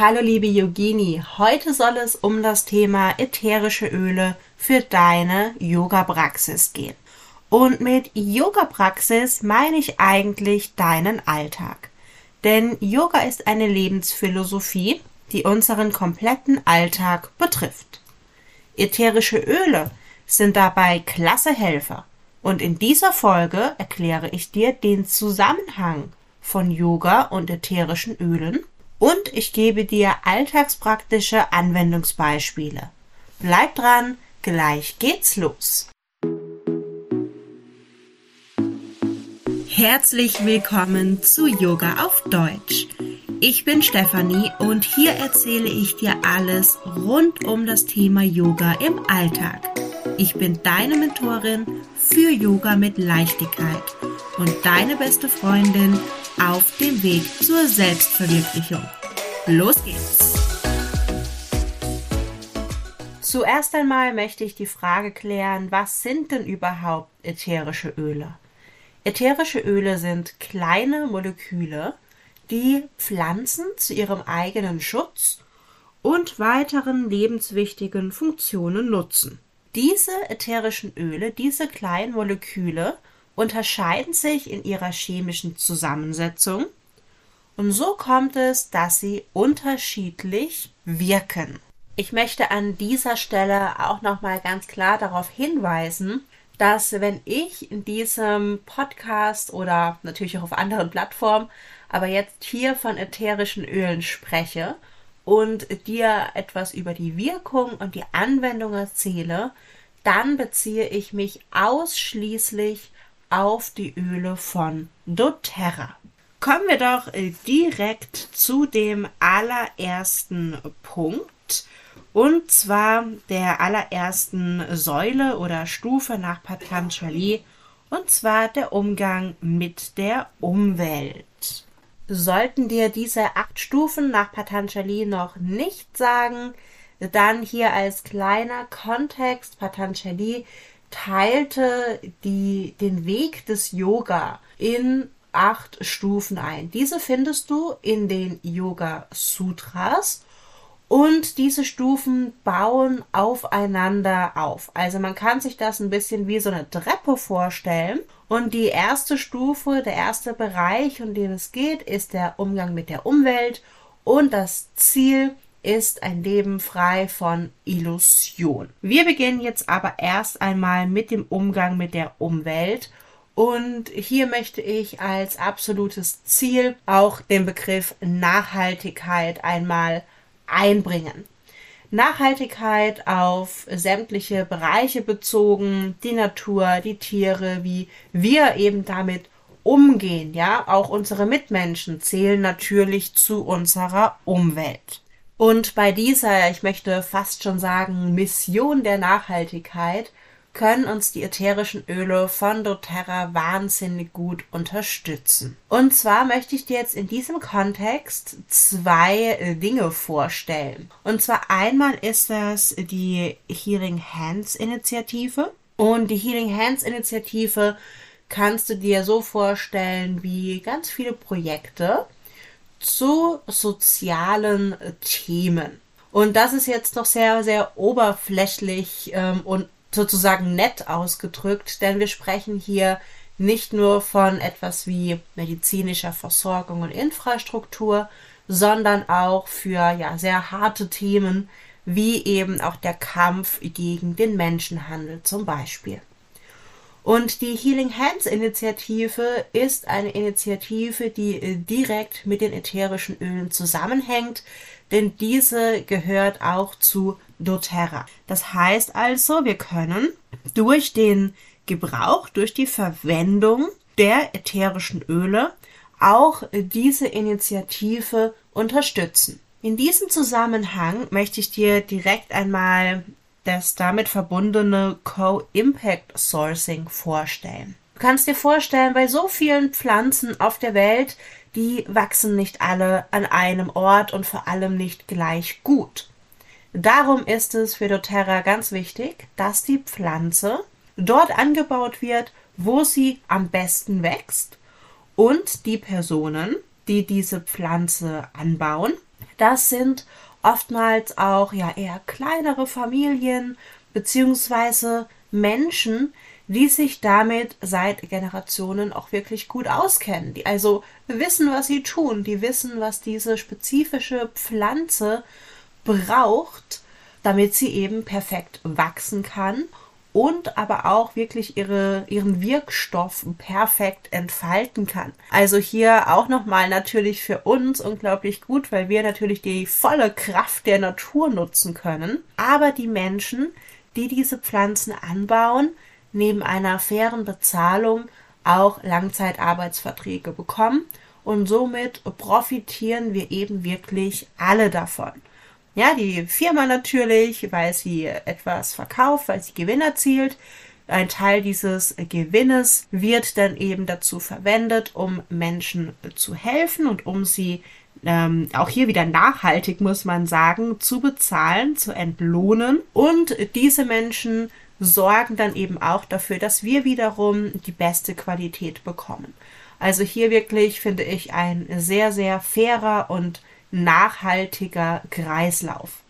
Hallo liebe Yogini, heute soll es um das Thema ätherische Öle für deine Yoga-Praxis gehen. Und mit Yoga-Praxis meine ich eigentlich deinen Alltag. Denn Yoga ist eine Lebensphilosophie, die unseren kompletten Alltag betrifft. Ätherische Öle sind dabei klasse Helfer. Und in dieser Folge erkläre ich dir den Zusammenhang von Yoga und ätherischen Ölen und ich gebe dir alltagspraktische Anwendungsbeispiele. Bleib dran, gleich geht's los. Herzlich willkommen zu Yoga auf Deutsch. Ich bin Stefanie und hier erzähle ich dir alles rund um das Thema Yoga im Alltag. Ich bin deine Mentorin für Yoga mit Leichtigkeit und deine beste Freundin auf dem Weg zur Selbstverwirklichung. Los geht's! Zuerst einmal möchte ich die Frage klären, was sind denn überhaupt ätherische Öle? Ätherische Öle sind kleine Moleküle, die Pflanzen zu ihrem eigenen Schutz und weiteren lebenswichtigen Funktionen nutzen. Diese ätherischen Öle, diese kleinen Moleküle unterscheiden sich in ihrer chemischen Zusammensetzung und so kommt es, dass sie unterschiedlich wirken. Ich möchte an dieser Stelle auch noch mal ganz klar darauf hinweisen, dass wenn ich in diesem Podcast oder natürlich auch auf anderen Plattformen, aber jetzt hier von ätherischen Ölen spreche und dir etwas über die Wirkung und die Anwendung erzähle, dann beziehe ich mich ausschließlich auf die Öle von doTERRA. Kommen wir doch äh, direkt zu dem allerersten Punkt. Und zwar der allerersten Säule oder Stufe nach Patanjali. Und zwar der Umgang mit der Umwelt. Sollten dir diese acht Stufen nach Patanjali noch nicht sagen, dann hier als kleiner Kontext Patanjali teilte die, den Weg des Yoga in acht Stufen ein. Diese findest du in den Yoga Sutras und diese Stufen bauen aufeinander auf. Also man kann sich das ein bisschen wie so eine Treppe vorstellen. Und die erste Stufe, der erste Bereich, um den es geht, ist der Umgang mit der Umwelt. Und das Ziel ist ein Leben frei von Illusion. Wir beginnen jetzt aber erst einmal mit dem Umgang mit der Umwelt. Und hier möchte ich als absolutes Ziel auch den Begriff Nachhaltigkeit einmal einbringen. Nachhaltigkeit auf sämtliche Bereiche bezogen, die Natur, die Tiere, wie wir eben damit umgehen, ja, auch unsere Mitmenschen zählen natürlich zu unserer Umwelt. Und bei dieser, ich möchte fast schon sagen, Mission der Nachhaltigkeit können uns die ätherischen Öle von doTERRA wahnsinnig gut unterstützen. Und zwar möchte ich dir jetzt in diesem Kontext zwei Dinge vorstellen. Und zwar einmal ist das die Healing Hands Initiative. Und die Healing Hands Initiative kannst du dir so vorstellen wie ganz viele Projekte, zu sozialen Themen. Und das ist jetzt noch sehr, sehr oberflächlich ähm, und sozusagen nett ausgedrückt, denn wir sprechen hier nicht nur von etwas wie medizinischer Versorgung und Infrastruktur, sondern auch für ja sehr harte Themen wie eben auch der Kampf gegen den Menschenhandel zum Beispiel. Und die Healing Hands Initiative ist eine Initiative, die äh, direkt mit den ätherischen Ölen zusammenhängt, denn diese gehört auch zu doTERRA. Das heißt also, wir können durch den Gebrauch, durch die Verwendung der ätherischen Öle auch diese Initiative unterstützen. In diesem Zusammenhang möchte ich dir direkt einmal das damit verbundene Co-Impact Sourcing vorstellen. Du kannst dir vorstellen, bei so vielen Pflanzen auf der Welt, die wachsen nicht alle an einem Ort und vor allem nicht gleich gut. Darum ist es für doTERRA ganz wichtig, dass die Pflanze dort angebaut wird, wo sie am besten wächst und die Personen, die diese Pflanze anbauen, Das sind oftmals auch ja eher kleinere Familien beziehungsweise Menschen, die sich damit seit Generationen auch wirklich gut auskennen, die also wissen, was sie tun, die wissen, was diese spezifische Pflanze braucht, damit sie eben perfekt wachsen kann und aber auch wirklich ihre, ihren Wirkstoff perfekt entfalten kann. Also hier auch nochmal natürlich für uns unglaublich gut, weil wir natürlich die volle Kraft der Natur nutzen können. Aber die Menschen, die diese Pflanzen anbauen, neben einer fairen Bezahlung auch Langzeitarbeitsverträge bekommen und somit profitieren wir eben wirklich alle davon. Ja, die Firma natürlich, weil sie etwas verkauft, weil sie Gewinn erzielt. Ein Teil dieses Gewinnes wird dann eben dazu verwendet, um Menschen zu helfen und um sie ähm, auch hier wieder nachhaltig, muss man sagen, zu bezahlen, zu entlohnen. Und diese Menschen sorgen dann eben auch dafür, dass wir wiederum die beste Qualität bekommen. Also hier wirklich finde ich ein sehr, sehr fairer und nachhaltiger Kreislauf.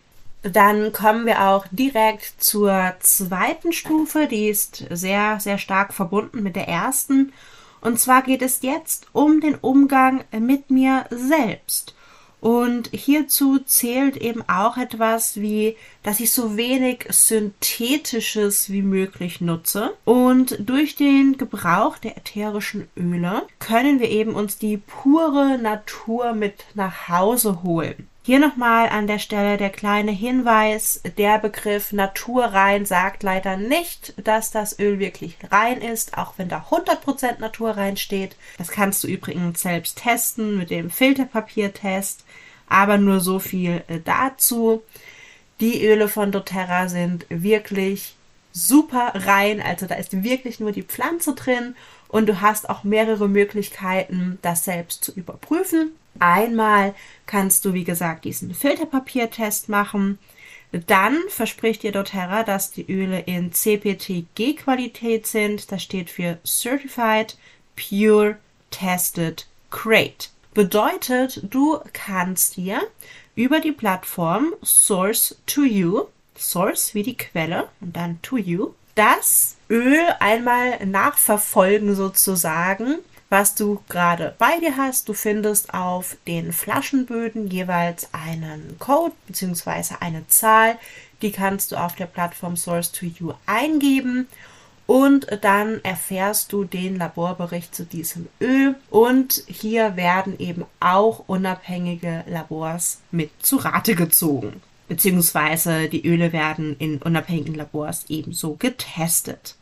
Dann kommen wir auch direkt zur zweiten Stufe, die ist sehr, sehr stark verbunden mit der ersten. Und zwar geht es jetzt um den Umgang mit mir selbst. Und hierzu zählt eben auch etwas wie, dass ich so wenig synthetisches wie möglich nutze. Und durch den Gebrauch der ätherischen Öle können wir eben uns die pure Natur mit nach Hause holen. Hier nochmal an der Stelle der kleine Hinweis, der Begriff naturrein sagt leider nicht, dass das Öl wirklich rein ist, auch wenn da 100% naturrein steht. Das kannst du übrigens selbst testen mit dem Filterpapiertest, aber nur so viel äh, dazu. Die Öle von doTERRA sind wirklich super rein, also da ist wirklich nur die Pflanze drin und du hast auch mehrere Möglichkeiten, das selbst zu überprüfen. Einmal kannst du, wie gesagt, diesen Filterpapiertest machen. Dann verspricht dir doTERRA, dass die Öle in CPTG-Qualität sind. Das steht für Certified Pure Tested Crate. Bedeutet, du kannst dir über die Plattform Source to You, Source wie die Quelle und dann to You, das Öl einmal nachverfolgen sozusagen was du gerade bei dir hast. Du findest auf den Flaschenböden jeweils einen Code bzw. eine Zahl. Die kannst du auf der Plattform Source to You eingeben und dann erfährst du den Laborbericht zu diesem Öl und hier werden eben auch unabhängige Labors mit zu Rate gezogen. Beziehungsweise die Öle werden in unabhängigen Labors ebenso getestet.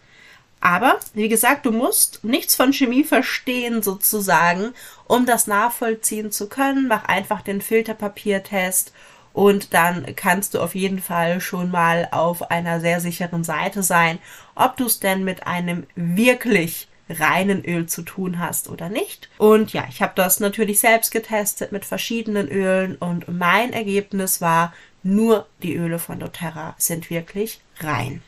Aber, wie gesagt, du musst nichts von Chemie verstehen sozusagen, um das nachvollziehen zu können. Mach einfach den Filterpapiertest und dann kannst du auf jeden Fall schon mal auf einer sehr sicheren Seite sein, ob du es denn mit einem wirklich reinen Öl zu tun hast oder nicht. Und ja, ich habe das natürlich selbst getestet mit verschiedenen Ölen und mein Ergebnis war, nur die Öle von doTERRA sind wirklich rein.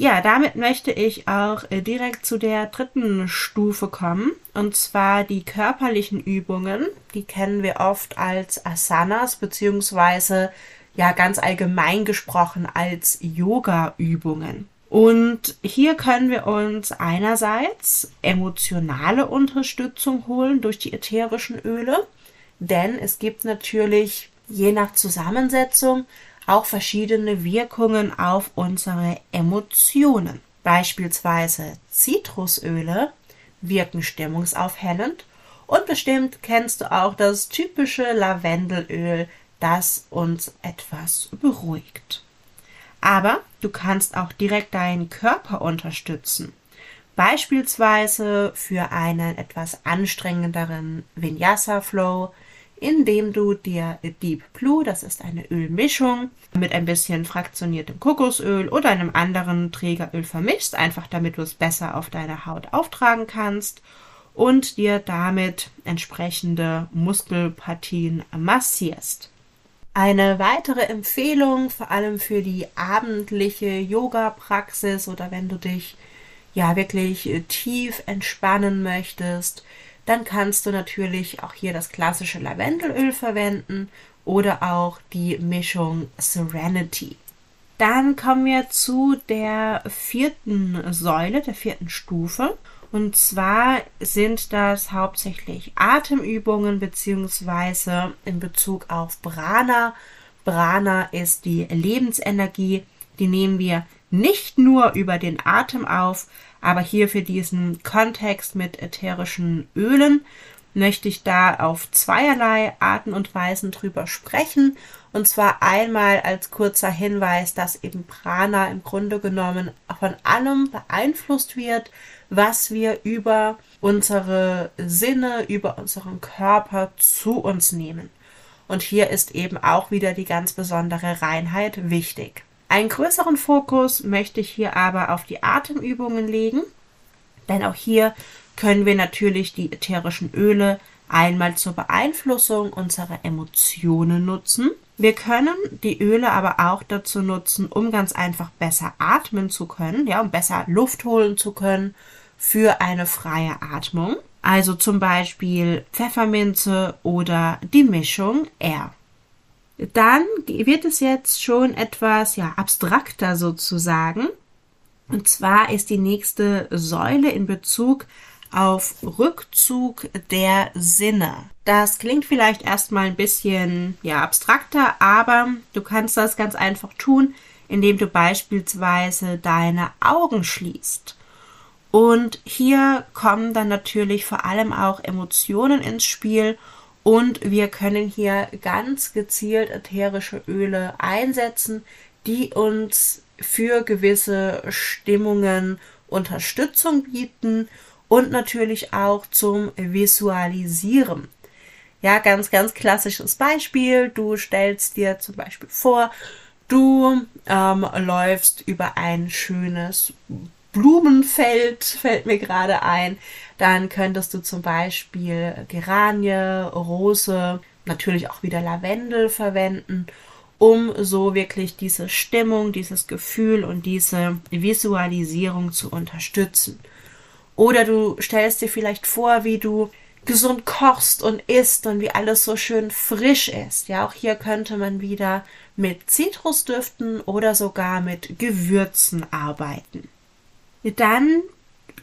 Ja, damit möchte ich auch äh, direkt zu der dritten Stufe kommen, und zwar die körperlichen Übungen. Die kennen wir oft als Asanas, beziehungsweise ja ganz allgemein gesprochen als Yoga-Übungen. Und hier können wir uns einerseits emotionale Unterstützung holen durch die ätherischen Öle, denn es gibt natürlich je nach Zusammensetzung auch verschiedene Wirkungen auf unsere Emotionen. Beispielsweise Zitrusöle wirken stimmungsaufhellend und bestimmt kennst du auch das typische Lavendelöl, das uns etwas beruhigt. Aber du kannst auch direkt deinen Körper unterstützen. Beispielsweise für einen etwas anstrengenderen Vinyasa Flow, indem du dir Deep Blue, das ist eine Ölmischung, mit ein bisschen fraktioniertem Kokosöl oder einem anderen Trägeröl vermischst, einfach damit du es besser auf deine Haut auftragen kannst und dir damit entsprechende Muskelpartien massierst. Eine weitere Empfehlung, vor allem für die abendliche Yoga-Praxis oder wenn du dich ja wirklich tief entspannen möchtest, dann kannst du natürlich auch hier das klassische Lavendelöl verwenden oder auch die Mischung Serenity. Dann kommen wir zu der vierten Säule, der vierten Stufe. Und zwar sind das hauptsächlich Atemübungen beziehungsweise in Bezug auf Prana. Prana ist die Lebensenergie, die nehmen wir nicht nur über den Atem auf, aber hier für diesen Kontext mit ätherischen Ölen möchte ich da auf zweierlei Arten und Weisen drüber sprechen. Und zwar einmal als kurzer Hinweis, dass eben Prana im Grunde genommen von allem beeinflusst wird, was wir über unsere Sinne, über unseren Körper zu uns nehmen. Und hier ist eben auch wieder die ganz besondere Reinheit wichtig. Einen größeren Fokus möchte ich hier aber auf die Atemübungen legen, denn auch hier können wir natürlich die ätherischen Öle einmal zur Beeinflussung unserer Emotionen nutzen. Wir können die Öle aber auch dazu nutzen, um ganz einfach besser atmen zu können, ja, um besser Luft holen zu können für eine freie Atmung. Also zum Beispiel Pfefferminze oder die Mischung R. Dann wird es jetzt schon etwas ja, abstrakter sozusagen. Und zwar ist die nächste Säule in Bezug auf Rückzug der Sinne. Das klingt vielleicht erstmal ein bisschen ja, abstrakter, aber du kannst das ganz einfach tun, indem du beispielsweise deine Augen schließt. Und hier kommen dann natürlich vor allem auch Emotionen ins Spiel und wir können hier ganz gezielt ätherische Öle einsetzen, die uns für gewisse Stimmungen Unterstützung bieten und natürlich auch zum Visualisieren. Ja, ganz, ganz klassisches Beispiel. Du stellst dir zum Beispiel vor, du ähm, läufst über ein schönes Blumenfeld, fällt mir gerade ein. Dann könntest du zum Beispiel Geranie, Rose, natürlich auch wieder Lavendel verwenden, um so wirklich diese Stimmung, dieses Gefühl und diese Visualisierung zu unterstützen. Oder du stellst dir vielleicht vor, wie du gesund kochst und isst und wie alles so schön frisch ist. Ja, auch hier könnte man wieder mit Zitrusdüften oder sogar mit Gewürzen arbeiten. Dann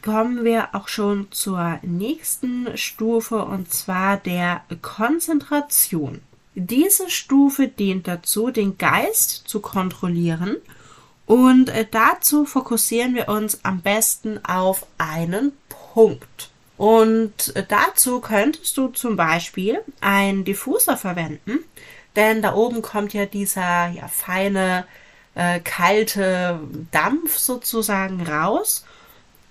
kommen wir auch schon zur nächsten Stufe und zwar der Konzentration. Diese Stufe dient dazu, den Geist zu kontrollieren und äh, dazu fokussieren wir uns am besten auf einen Punkt. Und äh, dazu könntest du zum Beispiel einen Diffuser verwenden, denn da oben kommt ja dieser ja, feine, äh, kalte Dampf sozusagen raus.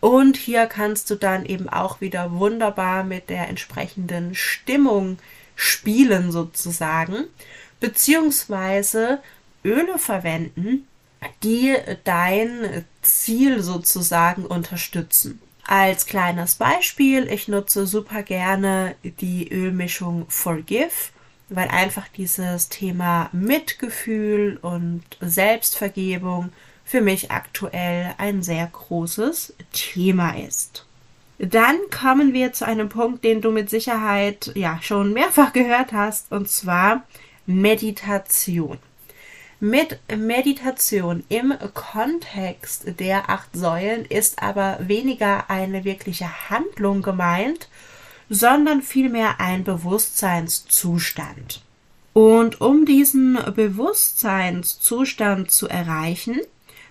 Und hier kannst du dann eben auch wieder wunderbar mit der entsprechenden Stimmung spielen sozusagen, beziehungsweise Öle verwenden, die dein Ziel sozusagen unterstützen. Als kleines Beispiel, ich nutze super gerne die Ölmischung Forgive, weil einfach dieses Thema Mitgefühl und Selbstvergebung für mich aktuell ein sehr großes Thema ist. Dann kommen wir zu einem Punkt, den du mit Sicherheit ja schon mehrfach gehört hast, und zwar Meditation. Mit Meditation im Kontext der acht Säulen ist aber weniger eine wirkliche Handlung gemeint, sondern vielmehr ein Bewusstseinszustand. Und um diesen Bewusstseinszustand zu erreichen,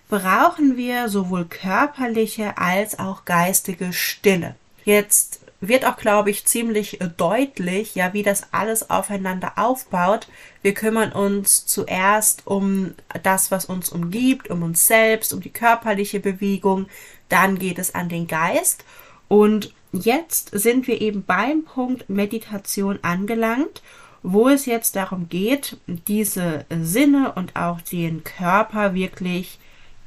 brauchen wir sowohl körperliche als auch geistige Stille. Jetzt wird auch, glaube ich, ziemlich deutlich, ja, wie das alles aufeinander aufbaut. Wir kümmern uns zuerst um das, was uns umgibt, um uns selbst, um die körperliche Bewegung. Dann geht es an den Geist. Und jetzt sind wir eben beim Punkt Meditation angelangt, wo es jetzt darum geht, diese Sinne und auch den Körper wirklich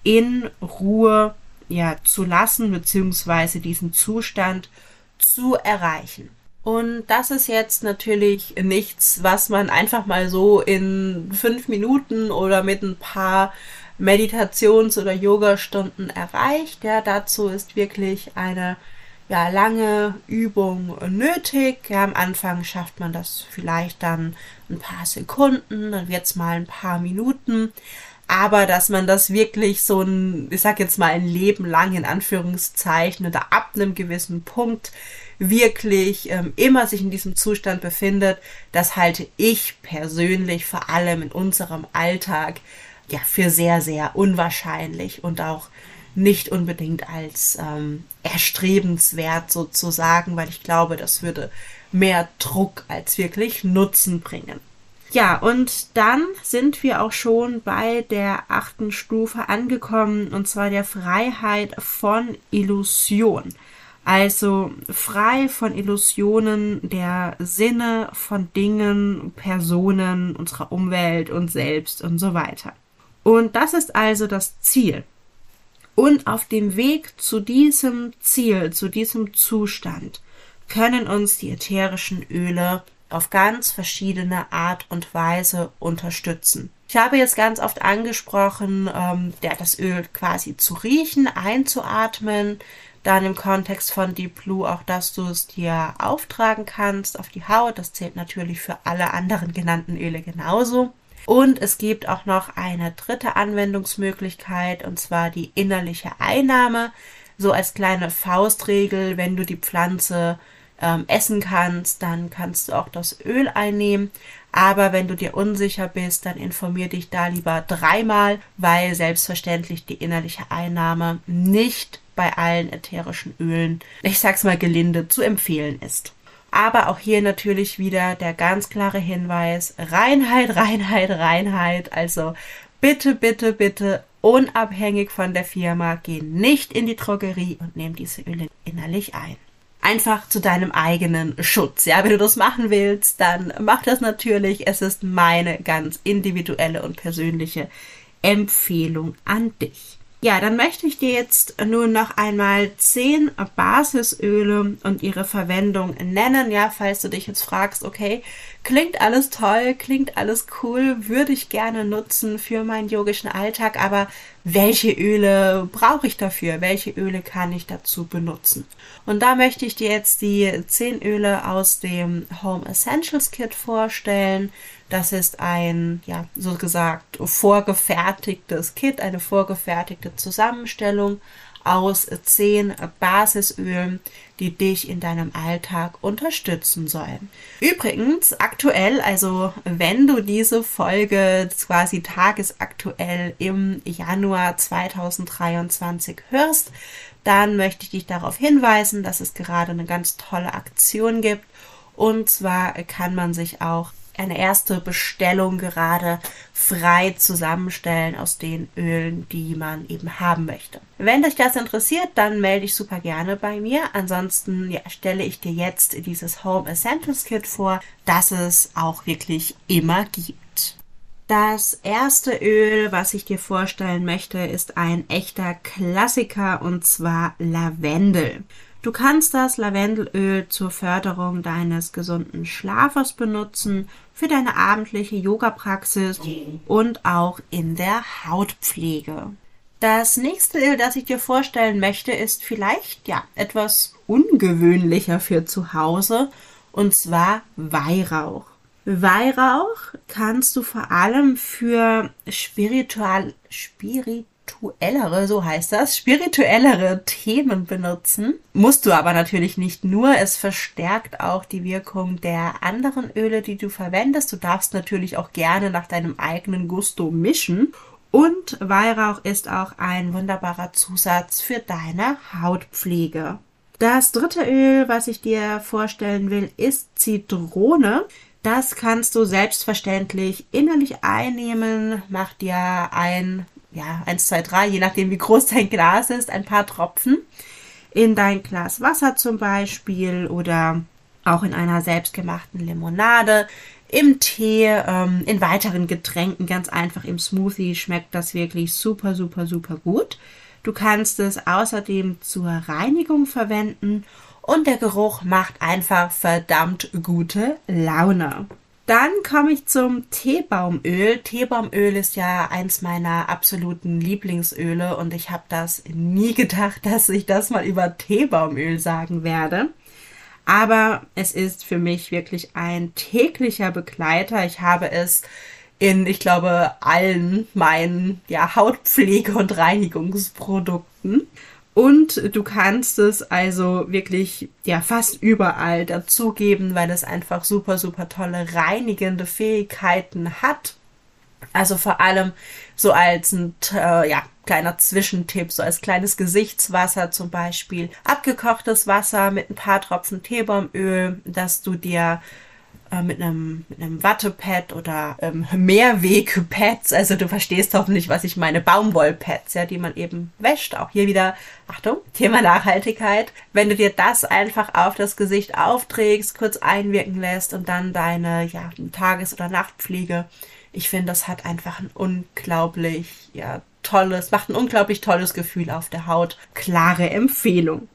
in Ruhe ja, zu lassen, beziehungsweise diesen Zustand zu erreichen. Und das ist jetzt natürlich nichts, was man einfach mal so in fünf Minuten oder mit ein paar Meditations- oder Yoga-Stunden erreicht. Ja, dazu ist wirklich eine ja, lange Übung nötig. Ja, am Anfang schafft man das vielleicht dann ein paar Sekunden, dann wird es mal ein paar Minuten. Aber dass man das wirklich so ein, ich sag jetzt mal ein Leben lang in Anführungszeichen oder ab einem gewissen Punkt wirklich ähm, immer sich in diesem Zustand befindet, das halte ich persönlich vor allem in unserem Alltag ja für sehr, sehr unwahrscheinlich und auch nicht unbedingt als ähm, erstrebenswert sozusagen, weil ich glaube, das würde mehr Druck als wirklich Nutzen bringen. Ja, und dann sind wir auch schon bei der achten Stufe angekommen, und zwar der Freiheit von Illusion. Also frei von Illusionen der Sinne, von Dingen, Personen, unserer Umwelt und selbst und so weiter. Und das ist also das Ziel. Und auf dem Weg zu diesem Ziel, zu diesem Zustand, können uns die ätherischen Öle auf ganz verschiedene Art und Weise unterstützen. Ich habe jetzt ganz oft angesprochen, ähm, ja, das Öl quasi zu riechen, einzuatmen, dann im Kontext von Deep Blue auch, dass du es dir auftragen kannst auf die Haut. Das zählt natürlich für alle anderen genannten Öle genauso. Und es gibt auch noch eine dritte Anwendungsmöglichkeit, und zwar die innerliche Einnahme. So als kleine Faustregel, wenn du die Pflanze ähm, essen kannst, dann kannst du auch das Öl einnehmen. Aber wenn du dir unsicher bist, dann informier dich da lieber dreimal, weil selbstverständlich die innerliche Einnahme nicht bei allen ätherischen Ölen, ich sag's mal gelinde, zu empfehlen ist. Aber auch hier natürlich wieder der ganz klare Hinweis, Reinheit, Reinheit, Reinheit. Also bitte, bitte, bitte, unabhängig von der Firma, geh nicht in die Drogerie und nimm diese Öle innerlich ein. Einfach zu deinem eigenen Schutz. Ja, wenn du das machen willst, dann mach das natürlich. Es ist meine ganz individuelle und persönliche Empfehlung an dich. Ja, dann möchte ich dir jetzt nun noch einmal zehn Basisöle und ihre Verwendung nennen. Ja, falls du dich jetzt fragst, okay, klingt alles toll, klingt alles cool, würde ich gerne nutzen für meinen yogischen Alltag, aber welche Öle brauche ich dafür? Welche Öle kann ich dazu benutzen? Und da möchte ich dir jetzt die zehn Öle aus dem Home Essentials Kit vorstellen. Das ist ein, ja, so gesagt, vorgefertigtes Kit, eine vorgefertigte Zusammenstellung aus zehn Basisölen, die dich in deinem Alltag unterstützen sollen. Übrigens, aktuell, also wenn du diese Folge quasi tagesaktuell im Januar 2023 hörst, dann möchte ich dich darauf hinweisen, dass es gerade eine ganz tolle Aktion gibt. Und zwar kann man sich auch eine erste Bestellung gerade frei zusammenstellen aus den Ölen, die man eben haben möchte. Wenn dich das interessiert, dann melde dich super gerne bei mir. Ansonsten ja, stelle ich dir jetzt dieses Home Essentials Kit vor, das es auch wirklich immer gibt. Das erste Öl, was ich dir vorstellen möchte, ist ein echter Klassiker und zwar Lavendel. Du kannst das Lavendelöl zur Förderung deines gesunden Schlafes benutzen, für deine abendliche Yoga-Praxis und auch in der Hautpflege. Das nächste Öl, das ich dir vorstellen möchte, ist vielleicht ja etwas ungewöhnlicher für zu Hause und zwar Weihrauch. Weihrauch kannst du vor allem für spiritual, spirit spirituellere, so heißt das, spirituellere Themen benutzen. Musst du aber natürlich nicht nur. Es verstärkt auch die Wirkung der anderen Öle, die du verwendest. Du darfst natürlich auch gerne nach deinem eigenen Gusto mischen. Und Weihrauch ist auch ein wunderbarer Zusatz für deine Hautpflege. Das dritte Öl, was ich dir vorstellen will, ist Zitrone. Das kannst du selbstverständlich innerlich einnehmen. Mach dir ein ja, eins, zwei, drei, je nachdem wie groß dein Glas ist, ein paar Tropfen in dein Glas Wasser zum Beispiel oder auch in einer selbstgemachten Limonade, im Tee, ähm, in weiteren Getränken, ganz einfach im Smoothie schmeckt das wirklich super, super, super gut. Du kannst es außerdem zur Reinigung verwenden und der Geruch macht einfach verdammt gute Laune. Dann komme ich zum Teebaumöl. Teebaumöl ist ja eins meiner absoluten Lieblingsöle und ich habe das nie gedacht, dass ich das mal über Teebaumöl sagen werde. Aber es ist für mich wirklich ein täglicher Begleiter. Ich habe es in, ich glaube, allen meinen ja, Hautpflege- und Reinigungsprodukten. Und du kannst es also wirklich ja fast überall dazugeben, weil es einfach super, super tolle reinigende Fähigkeiten hat. Also vor allem so als ein äh, ja, kleiner Zwischentipp, so als kleines Gesichtswasser zum Beispiel. Abgekochtes Wasser mit ein paar Tropfen Teebaumöl, dass du dir äh, mit einem, mit einem Wattepad oder ähm, Mehrwegpads, also du verstehst hoffentlich, was ich meine, Baumwollpads, ja, die man eben wäscht. Auch hier wieder, Achtung, Thema Nachhaltigkeit. Wenn du dir das einfach auf das Gesicht aufträgst, kurz einwirken lässt und dann deine ja, Tages- oder Nachtpflege, ich finde, das hat einfach ein unglaublich ja, tolles, macht ein unglaublich tolles Gefühl auf der Haut. Klare Empfehlung.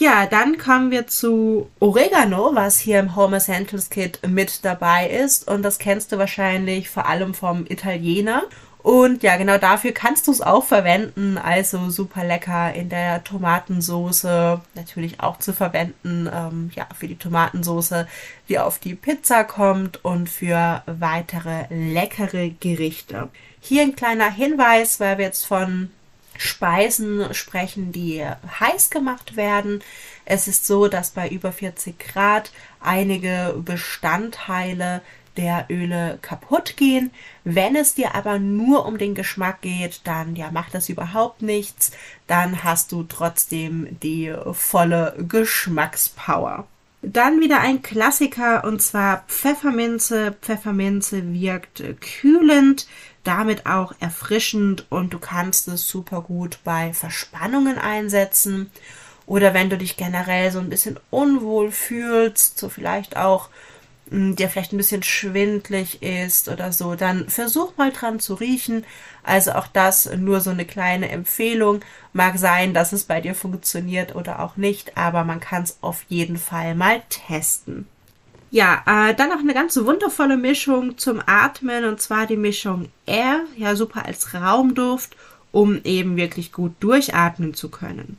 Ja, dann kommen wir zu Oregano, was hier im Home Essentials Kit mit dabei ist. Und das kennst du wahrscheinlich vor allem vom Italiener. Und ja, genau dafür kannst du es auch verwenden. Also super lecker in der Tomatensoße. Natürlich auch zu verwenden, ähm, ja, für die Tomatensoße, die auf die Pizza kommt und für weitere leckere Gerichte. Hier ein kleiner Hinweis, weil wir jetzt von Speisen sprechen, die heiß gemacht werden. Es ist so, dass bei über 40 Grad einige Bestandteile der Öle kaputt gehen. Wenn es dir aber nur um den Geschmack geht, dann ja, macht das überhaupt nichts. Dann hast du trotzdem die volle Geschmackspower. Dann wieder ein Klassiker und zwar Pfefferminze. Pfefferminze wirkt kühlend, damit auch erfrischend und du kannst es super gut bei Verspannungen einsetzen oder wenn du dich generell so ein bisschen unwohl fühlst, so vielleicht auch hm, dir vielleicht ein bisschen schwindlig ist oder so, dann versuch mal dran zu riechen. Also auch das nur so eine kleine Empfehlung. Mag sein, dass es bei dir funktioniert oder auch nicht, aber man kann es auf jeden Fall mal testen. Ja, äh, dann noch eine ganz wundervolle Mischung zum Atmen und zwar die Mischung Air, ja super als Raumduft, um eben wirklich gut durchatmen zu können.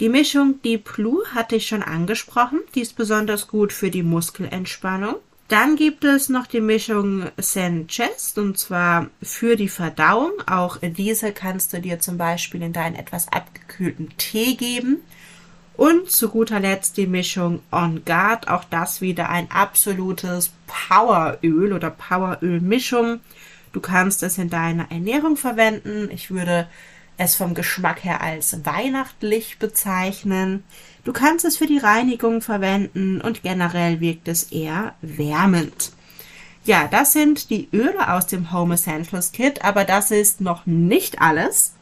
Die Mischung Deep Blue hatte ich schon angesprochen, die ist besonders gut für die Muskelentspannung. Dann gibt es noch die Mischung Zen Chest und zwar für die Verdauung. Auch diese kannst du dir zum Beispiel in deinen etwas abgekühlten Tee geben. Und zu guter Letzt die Mischung On Guard. Auch das wieder ein absolutes Poweröl oder Poweröl-Mischung. Du kannst es in deiner Ernährung verwenden. Ich würde es vom Geschmack her als weihnachtlich bezeichnen. Du kannst es für die Reinigung verwenden und generell wirkt es eher wärmend. Ja, das sind die Öle aus dem Home Essentials Kit, aber das ist noch nicht alles.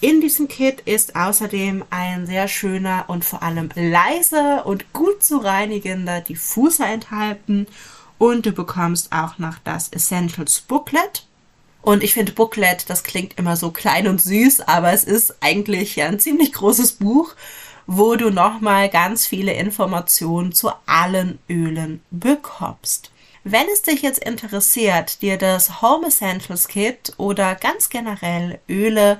In diesem Kit ist außerdem ein sehr schöner und vor allem leise und gut zu reinigender Diffuser enthalten und du bekommst auch noch das Essentials Booklet. Und ich finde Booklet, das klingt immer so klein und süß, aber es ist eigentlich ein ziemlich großes Buch, wo du nochmal ganz viele Informationen zu allen Ölen bekommst. Wenn es dich jetzt interessiert, dir das Home Essentials Kit oder ganz generell Öle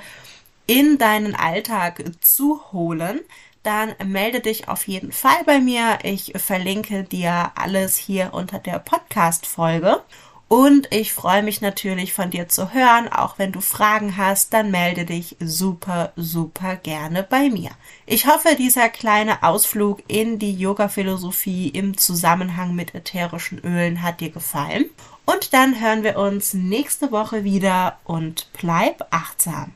in deinen Alltag zu holen, dann melde dich auf jeden Fall bei mir. Ich verlinke dir alles hier unter der Podcast-Folge. Und ich freue mich natürlich von dir zu hören. Auch wenn du Fragen hast, dann melde dich super, super gerne bei mir. Ich hoffe, dieser kleine Ausflug in die Yoga-Philosophie im Zusammenhang mit ätherischen Ölen hat dir gefallen. Und dann hören wir uns nächste Woche wieder und bleib achtsam.